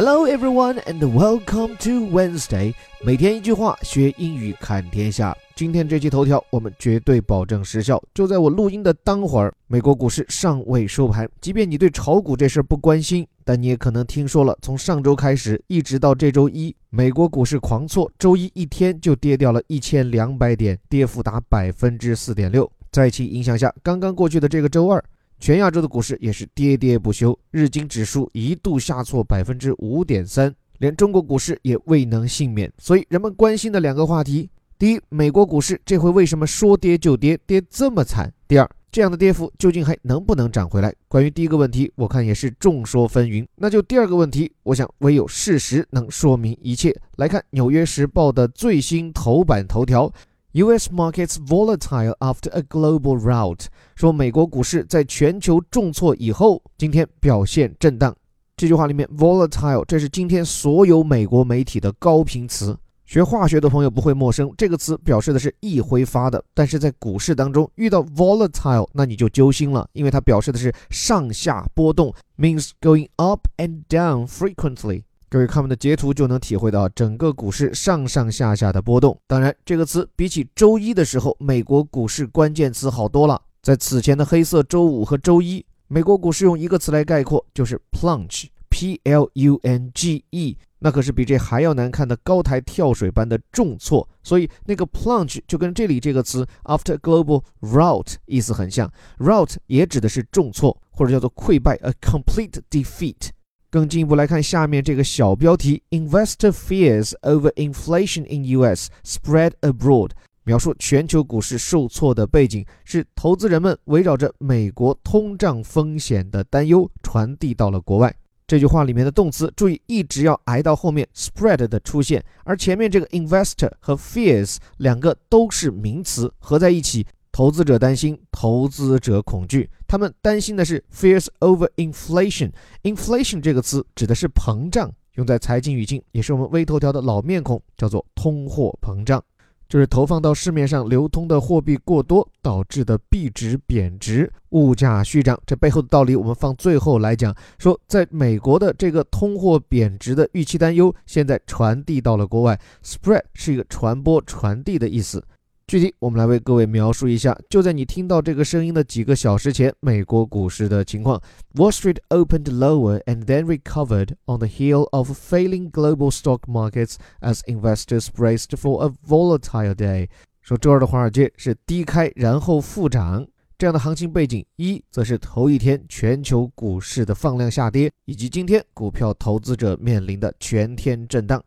Hello everyone and welcome to Wednesday。每天一句话，学英语看天下。今天这期头条我们绝对保证时效。就在我录音的当会儿，美国股市尚未收盘。即便你对炒股这事儿不关心，但你也可能听说了，从上周开始一直到这周一，美国股市狂挫，周一一天就跌掉了一千两百点，跌幅达百分之四点六。在其影响下，刚刚过去的这个周二。全亚洲的股市也是跌跌不休，日经指数一度下挫百分之五点三，连中国股市也未能幸免。所以人们关心的两个话题：第一，美国股市这回为什么说跌就跌，跌这么惨？第二，这样的跌幅究竟还能不能涨回来？关于第一个问题，我看也是众说纷纭。那就第二个问题，我想唯有事实能说明一切。来看《纽约时报》的最新头版头条。U.S. markets volatile after a global rout，说美国股市在全球重挫以后，今天表现震荡。这句话里面，volatile 这是今天所有美国媒体的高频词。学化学的朋友不会陌生，这个词表示的是易挥发的。但是在股市当中遇到 volatile，那你就揪心了，因为它表示的是上下波动，means going up and down frequently。各位看我们的截图就能体会到整个股市上上下下的波动。当然，这个词比起周一的时候，美国股市关键词好多了。在此前的黑色周五和周一，美国股市用一个词来概括，就是 plunge，p l u n g e，那可是比这还要难看的高台跳水般的重挫。所以那个 plunge 就跟这里这个词 after global rout 意思很像，rout 也指的是重挫或者叫做溃败，a complete defeat。更进一步来看下面这个小标题：Investor fears over inflation in U.S. spread abroad。描述全球股市受挫的背景是投资人们围绕着美国通胀风险的担忧传递到了国外。这句话里面的动词，注意一直要挨到后面 spread 的出现，而前面这个 investor 和 fears 两个都是名词，合在一起。投资者担心，投资者恐惧。他们担心的是 fears over inflation。inflation 这个词指的是膨胀，用在财经语境也是我们微头条的老面孔，叫做通货膨胀，就是投放到市面上流通的货币过多导致的币值贬值、物价续涨。这背后的道理，我们放最后来讲。说在美国的这个通货贬值的预期担忧，现在传递到了国外，spread 是一个传播、传递的意思。具体，我们来为各位描述一下，就在你听到这个声音的几个小时前，美国股市的情况。Wall Street opened lower and then recovered on the heel of failing global stock markets as investors braced for a volatile day。说周二的华尔街是低开然后复涨，这样的行情背景，一则是头一天全球股市的放量下跌，以及今天股票投资者面临的全天震荡。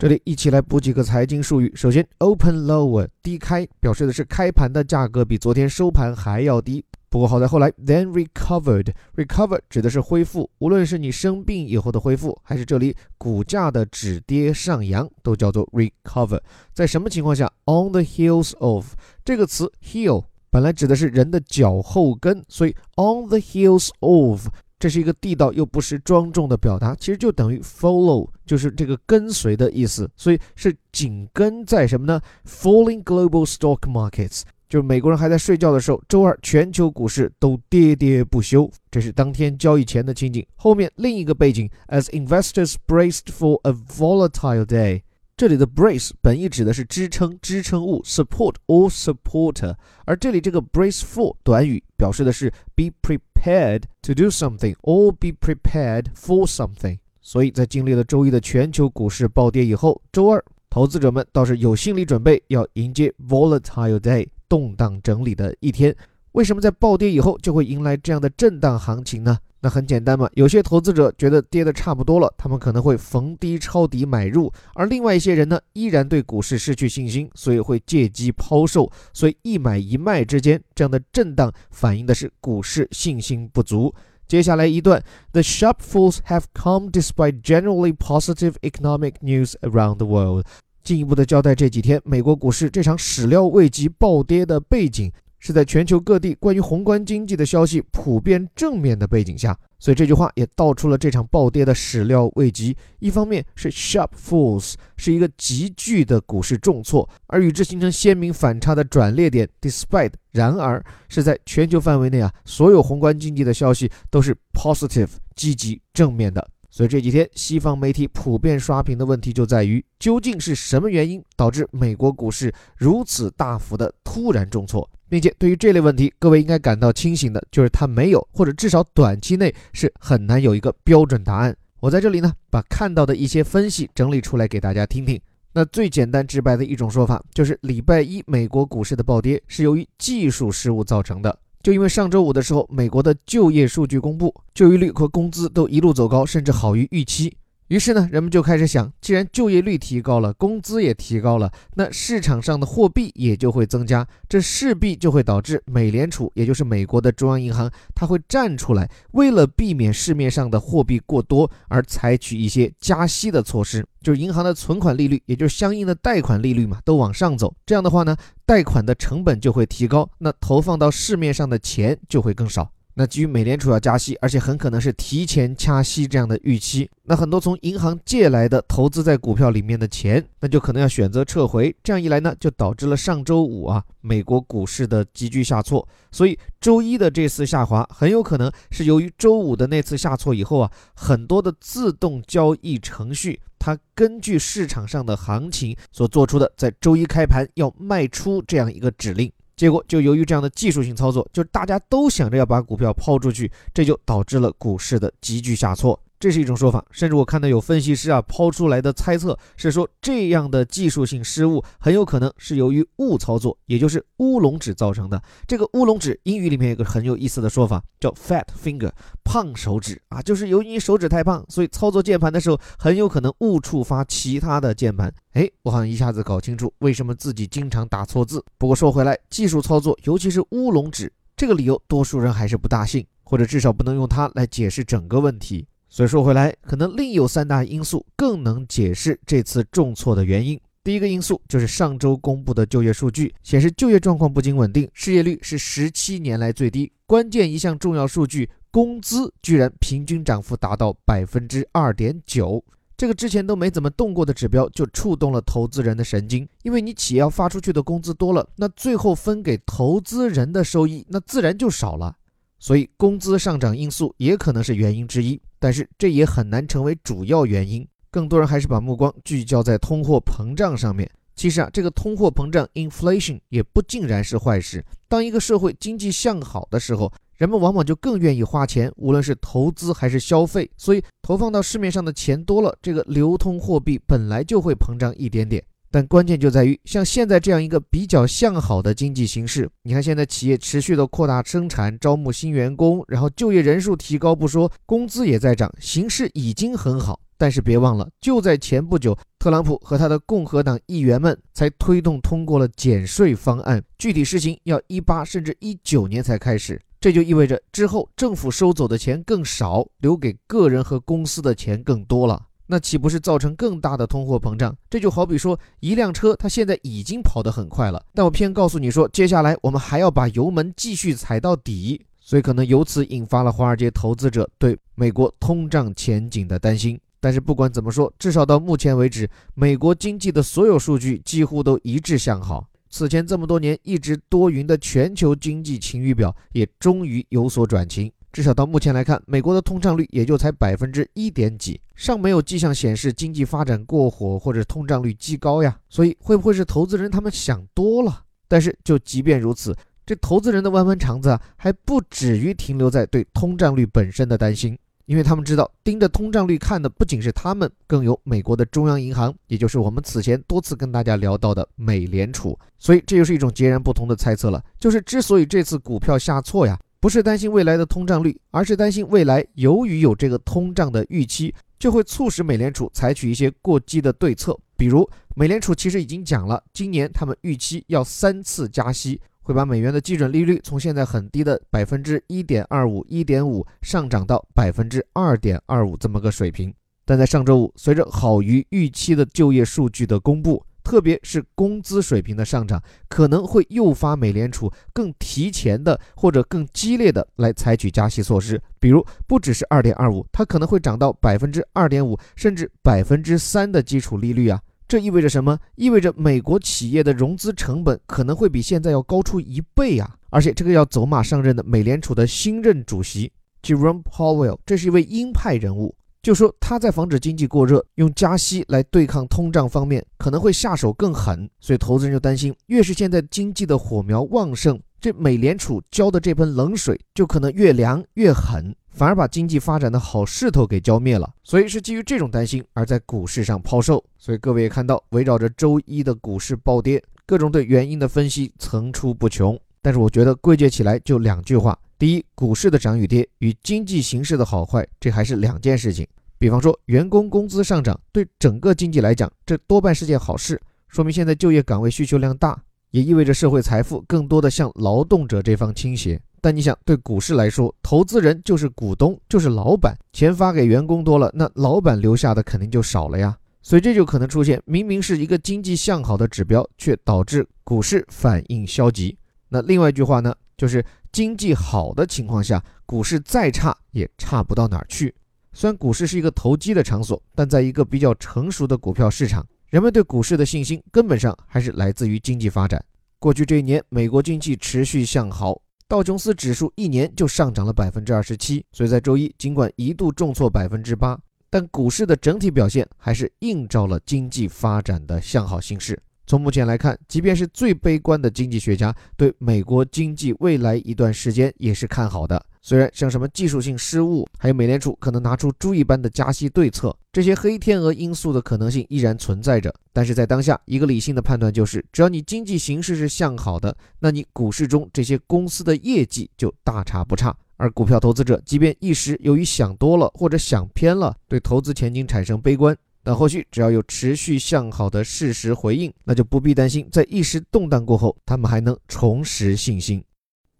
这里一起来补几个财经术语。首先，open lower 低开，表示的是开盘的价格比昨天收盘还要低。不过好在后来，then recovered，recover 指的是恢复。无论是你生病以后的恢复，还是这里股价的止跌上扬，都叫做 recover。在什么情况下？on the heels of 这个词，heel 本来指的是人的脚后跟，所以 on the heels of。这是一个地道又不失庄重的表达，其实就等于 follow，就是这个跟随的意思，所以是紧跟在什么呢？Falling global stock markets，就是美国人还在睡觉的时候，周二全球股市都跌跌不休，这是当天交易前的情景。后面另一个背景，as investors braced for a volatile day。这里的 brace 本意指的是支撑、支撑物，support or supporter，而这里这个 brace for 短语表示的是 be prepared to do something or be prepared for something。所以在经历了周一的全球股市暴跌以后，周二投资者们倒是有心理准备要迎接 volatile day 动荡整理的一天。为什么在暴跌以后就会迎来这样的震荡行情呢？那很简单嘛，有些投资者觉得跌得差不多了，他们可能会逢低抄底买入，而另外一些人呢，依然对股市失去信心，所以会借机抛售。所以一买一卖之间这样的震荡，反映的是股市信心不足。接下来一段，The sharp falls have come despite generally positive economic news around the world。进一步的交代这几天美国股市这场始料未及暴跌的背景。是在全球各地关于宏观经济的消息普遍正面的背景下，所以这句话也道出了这场暴跌的始料未及。一方面是 sharp falls 是一个急剧的股市重挫，而与之形成鲜明反差的转捩点 despite 然而是在全球范围内啊，所有宏观经济的消息都是 positive 积极正面的。所以这几天西方媒体普遍刷屏的问题就在于，究竟是什么原因导致美国股市如此大幅的突然重挫，并且对于这类问题，各位应该感到清醒的，就是它没有，或者至少短期内是很难有一个标准答案。我在这里呢，把看到的一些分析整理出来给大家听听。那最简单直白的一种说法，就是礼拜一美国股市的暴跌是由于技术失误造成的。就因为上周五的时候，美国的就业数据公布，就业率和工资都一路走高，甚至好于预期。于是呢，人们就开始想，既然就业率提高了，工资也提高了，那市场上的货币也就会增加，这势必就会导致美联储，也就是美国的中央银行，它会站出来，为了避免市面上的货币过多，而采取一些加息的措施，就是银行的存款利率，也就是相应的贷款利率嘛，都往上走。这样的话呢，贷款的成本就会提高，那投放到市面上的钱就会更少。那基于美联储要加息，而且很可能是提前掐息这样的预期，那很多从银行借来的投资在股票里面的钱，那就可能要选择撤回。这样一来呢，就导致了上周五啊美国股市的急剧下挫。所以周一的这次下滑很有可能是由于周五的那次下挫以后啊，很多的自动交易程序它根据市场上的行情所做出的，在周一开盘要卖出这样一个指令。结果就由于这样的技术性操作，就是大家都想着要把股票抛出去，这就导致了股市的急剧下挫。这是一种说法，甚至我看到有分析师啊抛出来的猜测是说，这样的技术性失误很有可能是由于误操作，也就是乌龙指造成的。这个乌龙指英语里面有个很有意思的说法，叫 fat finger，胖手指啊，就是由于你手指太胖，所以操作键盘的时候很有可能误触发其他的键盘。哎，我好像一下子搞清楚为什么自己经常打错字。不过说回来，技术操作，尤其是乌龙指这个理由，多数人还是不大信，或者至少不能用它来解释整个问题。所以说回来，可能另有三大因素更能解释这次重挫的原因。第一个因素就是上周公布的就业数据显示，就业状况不仅稳定，失业率是十七年来最低。关键一项重要数据，工资居然平均涨幅达到百分之二点九，这个之前都没怎么动过的指标，就触动了投资人的神经。因为你企业要发出去的工资多了，那最后分给投资人的收益，那自然就少了。所以工资上涨因素也可能是原因之一。但是这也很难成为主要原因，更多人还是把目光聚焦在通货膨胀上面。其实啊，这个通货膨胀 （inflation） 也不尽然是坏事。当一个社会经济向好的时候，人们往往就更愿意花钱，无论是投资还是消费。所以投放到市面上的钱多了，这个流通货币本来就会膨胀一点点。但关键就在于，像现在这样一个比较向好的经济形势，你看现在企业持续的扩大生产，招募新员工，然后就业人数提高不说，工资也在涨，形势已经很好。但是别忘了，就在前不久，特朗普和他的共和党议员们才推动通过了减税方案，具体实行要一八甚至一九年才开始，这就意味着之后政府收走的钱更少，留给个人和公司的钱更多了。那岂不是造成更大的通货膨胀？这就好比说，一辆车它现在已经跑得很快了，但我偏告诉你说，接下来我们还要把油门继续踩到底，所以可能由此引发了华尔街投资者对美国通胀前景的担心。但是不管怎么说，至少到目前为止，美国经济的所有数据几乎都一致向好。此前这么多年一直多云的全球经济晴雨表也终于有所转晴。至少到目前来看，美国的通胀率也就才百分之一点几，尚没有迹象显示经济发展过火或者通胀率极高呀。所以会不会是投资人他们想多了？但是就即便如此，这投资人的弯弯肠子啊，还不止于停留在对通胀率本身的担心，因为他们知道盯着通胀率看的不仅是他们，更有美国的中央银行，也就是我们此前多次跟大家聊到的美联储。所以这就是一种截然不同的猜测了，就是之所以这次股票下挫呀。不是担心未来的通胀率，而是担心未来由于有这个通胀的预期，就会促使美联储采取一些过激的对策。比如，美联储其实已经讲了，今年他们预期要三次加息，会把美元的基准利率从现在很低的百分之一点二五、一点五上涨到百分之二点二五这么个水平。但在上周五，随着好于预期的就业数据的公布。特别是工资水平的上涨，可能会诱发美联储更提前的或者更激烈的来采取加息措施。比如，不只是二点二五，它可能会涨到百分之二点五，甚至百分之三的基础利率啊！这意味着什么？意味着美国企业的融资成本可能会比现在要高出一倍啊！而且，这个要走马上任的美联储的新任主席 Jerome Powell，这是一位鹰派人物。就说他在防止经济过热、用加息来对抗通胀方面可能会下手更狠，所以投资人就担心，越是现在经济的火苗旺盛，这美联储浇的这盆冷水就可能越凉越狠，反而把经济发展的好势头给浇灭了。所以是基于这种担心而在股市上抛售。所以各位也看到，围绕着周一的股市暴跌，各种对原因的分析层出不穷。但是我觉得归结起来就两句话。第一，股市的涨与跌与经济形势的好坏，这还是两件事情。比方说，员工工资上涨，对整个经济来讲，这多半是件好事，说明现在就业岗位需求量大，也意味着社会财富更多的向劳动者这方倾斜。但你想，对股市来说，投资人就是股东，就是老板，钱发给员工多了，那老板留下的肯定就少了呀。所以这就可能出现，明明是一个经济向好的指标，却导致股市反应消极。那另外一句话呢，就是经济好的情况下，股市再差也差不到哪儿去。虽然股市是一个投机的场所，但在一个比较成熟的股票市场，人们对股市的信心根本上还是来自于经济发展。过去这一年，美国经济持续向好，道琼斯指数一年就上涨了百分之二十七。所以在周一，尽管一度重挫百分之八，但股市的整体表现还是映照了经济发展的向好形势。从目前来看，即便是最悲观的经济学家，对美国经济未来一段时间也是看好的。虽然像什么技术性失误，还有美联储可能拿出猪一般的加息对策，这些黑天鹅因素的可能性依然存在着。但是在当下，一个理性的判断就是，只要你经济形势是向好的，那你股市中这些公司的业绩就大差不差。而股票投资者，即便一时由于想多了或者想偏了，对投资前景产生悲观。但后续只要有持续向好的事实回应，那就不必担心，在一时动荡过后，他们还能重拾信心。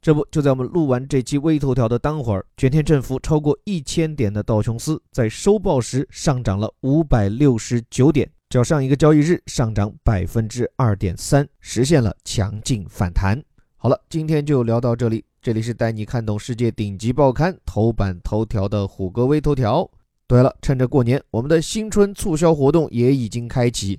这不就在我们录完这期微头条的当会儿，全天振幅超过一千点的道琼斯在收报时上涨了五百六十九点，较上一个交易日上涨百分之二点三，实现了强劲反弹。好了，今天就聊到这里，这里是带你看懂世界顶级报刊头版头条的虎哥微头条。对了，趁着过年，我们的新春促销活动也已经开启，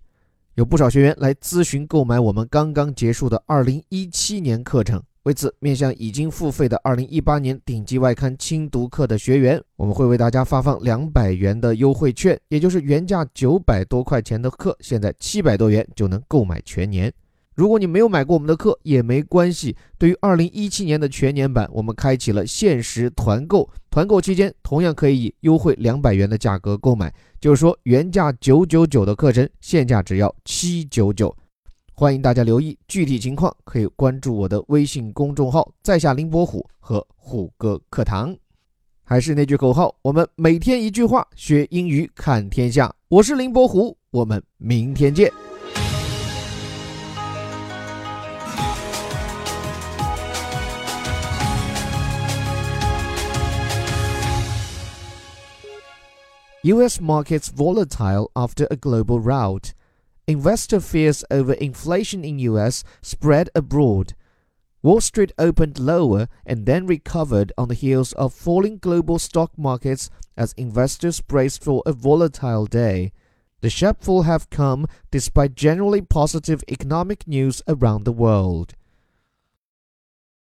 有不少学员来咨询购买我们刚刚结束的2017年课程。为此，面向已经付费的2018年顶级外刊精读课的学员，我们会为大家发放两百元的优惠券，也就是原价九百多块钱的课，现在七百多元就能购买全年。如果你没有买过我们的课也没关系，对于二零一七年的全年版，我们开启了限时团购，团购期间同样可以以优惠两百元的价格购买，就是说原价九九九的课程，现价只要七九九。欢迎大家留意具体情况，可以关注我的微信公众号“在下林伯虎”和虎哥课堂。还是那句口号，我们每天一句话，学英语看天下。我是林伯虎，我们明天见。US markets volatile after a global rout. Investor fears over inflation in US spread abroad. Wall Street opened lower and then recovered on the heels of falling global stock markets as investors braced for a volatile day. The sharp fall have come despite generally positive economic news around the world.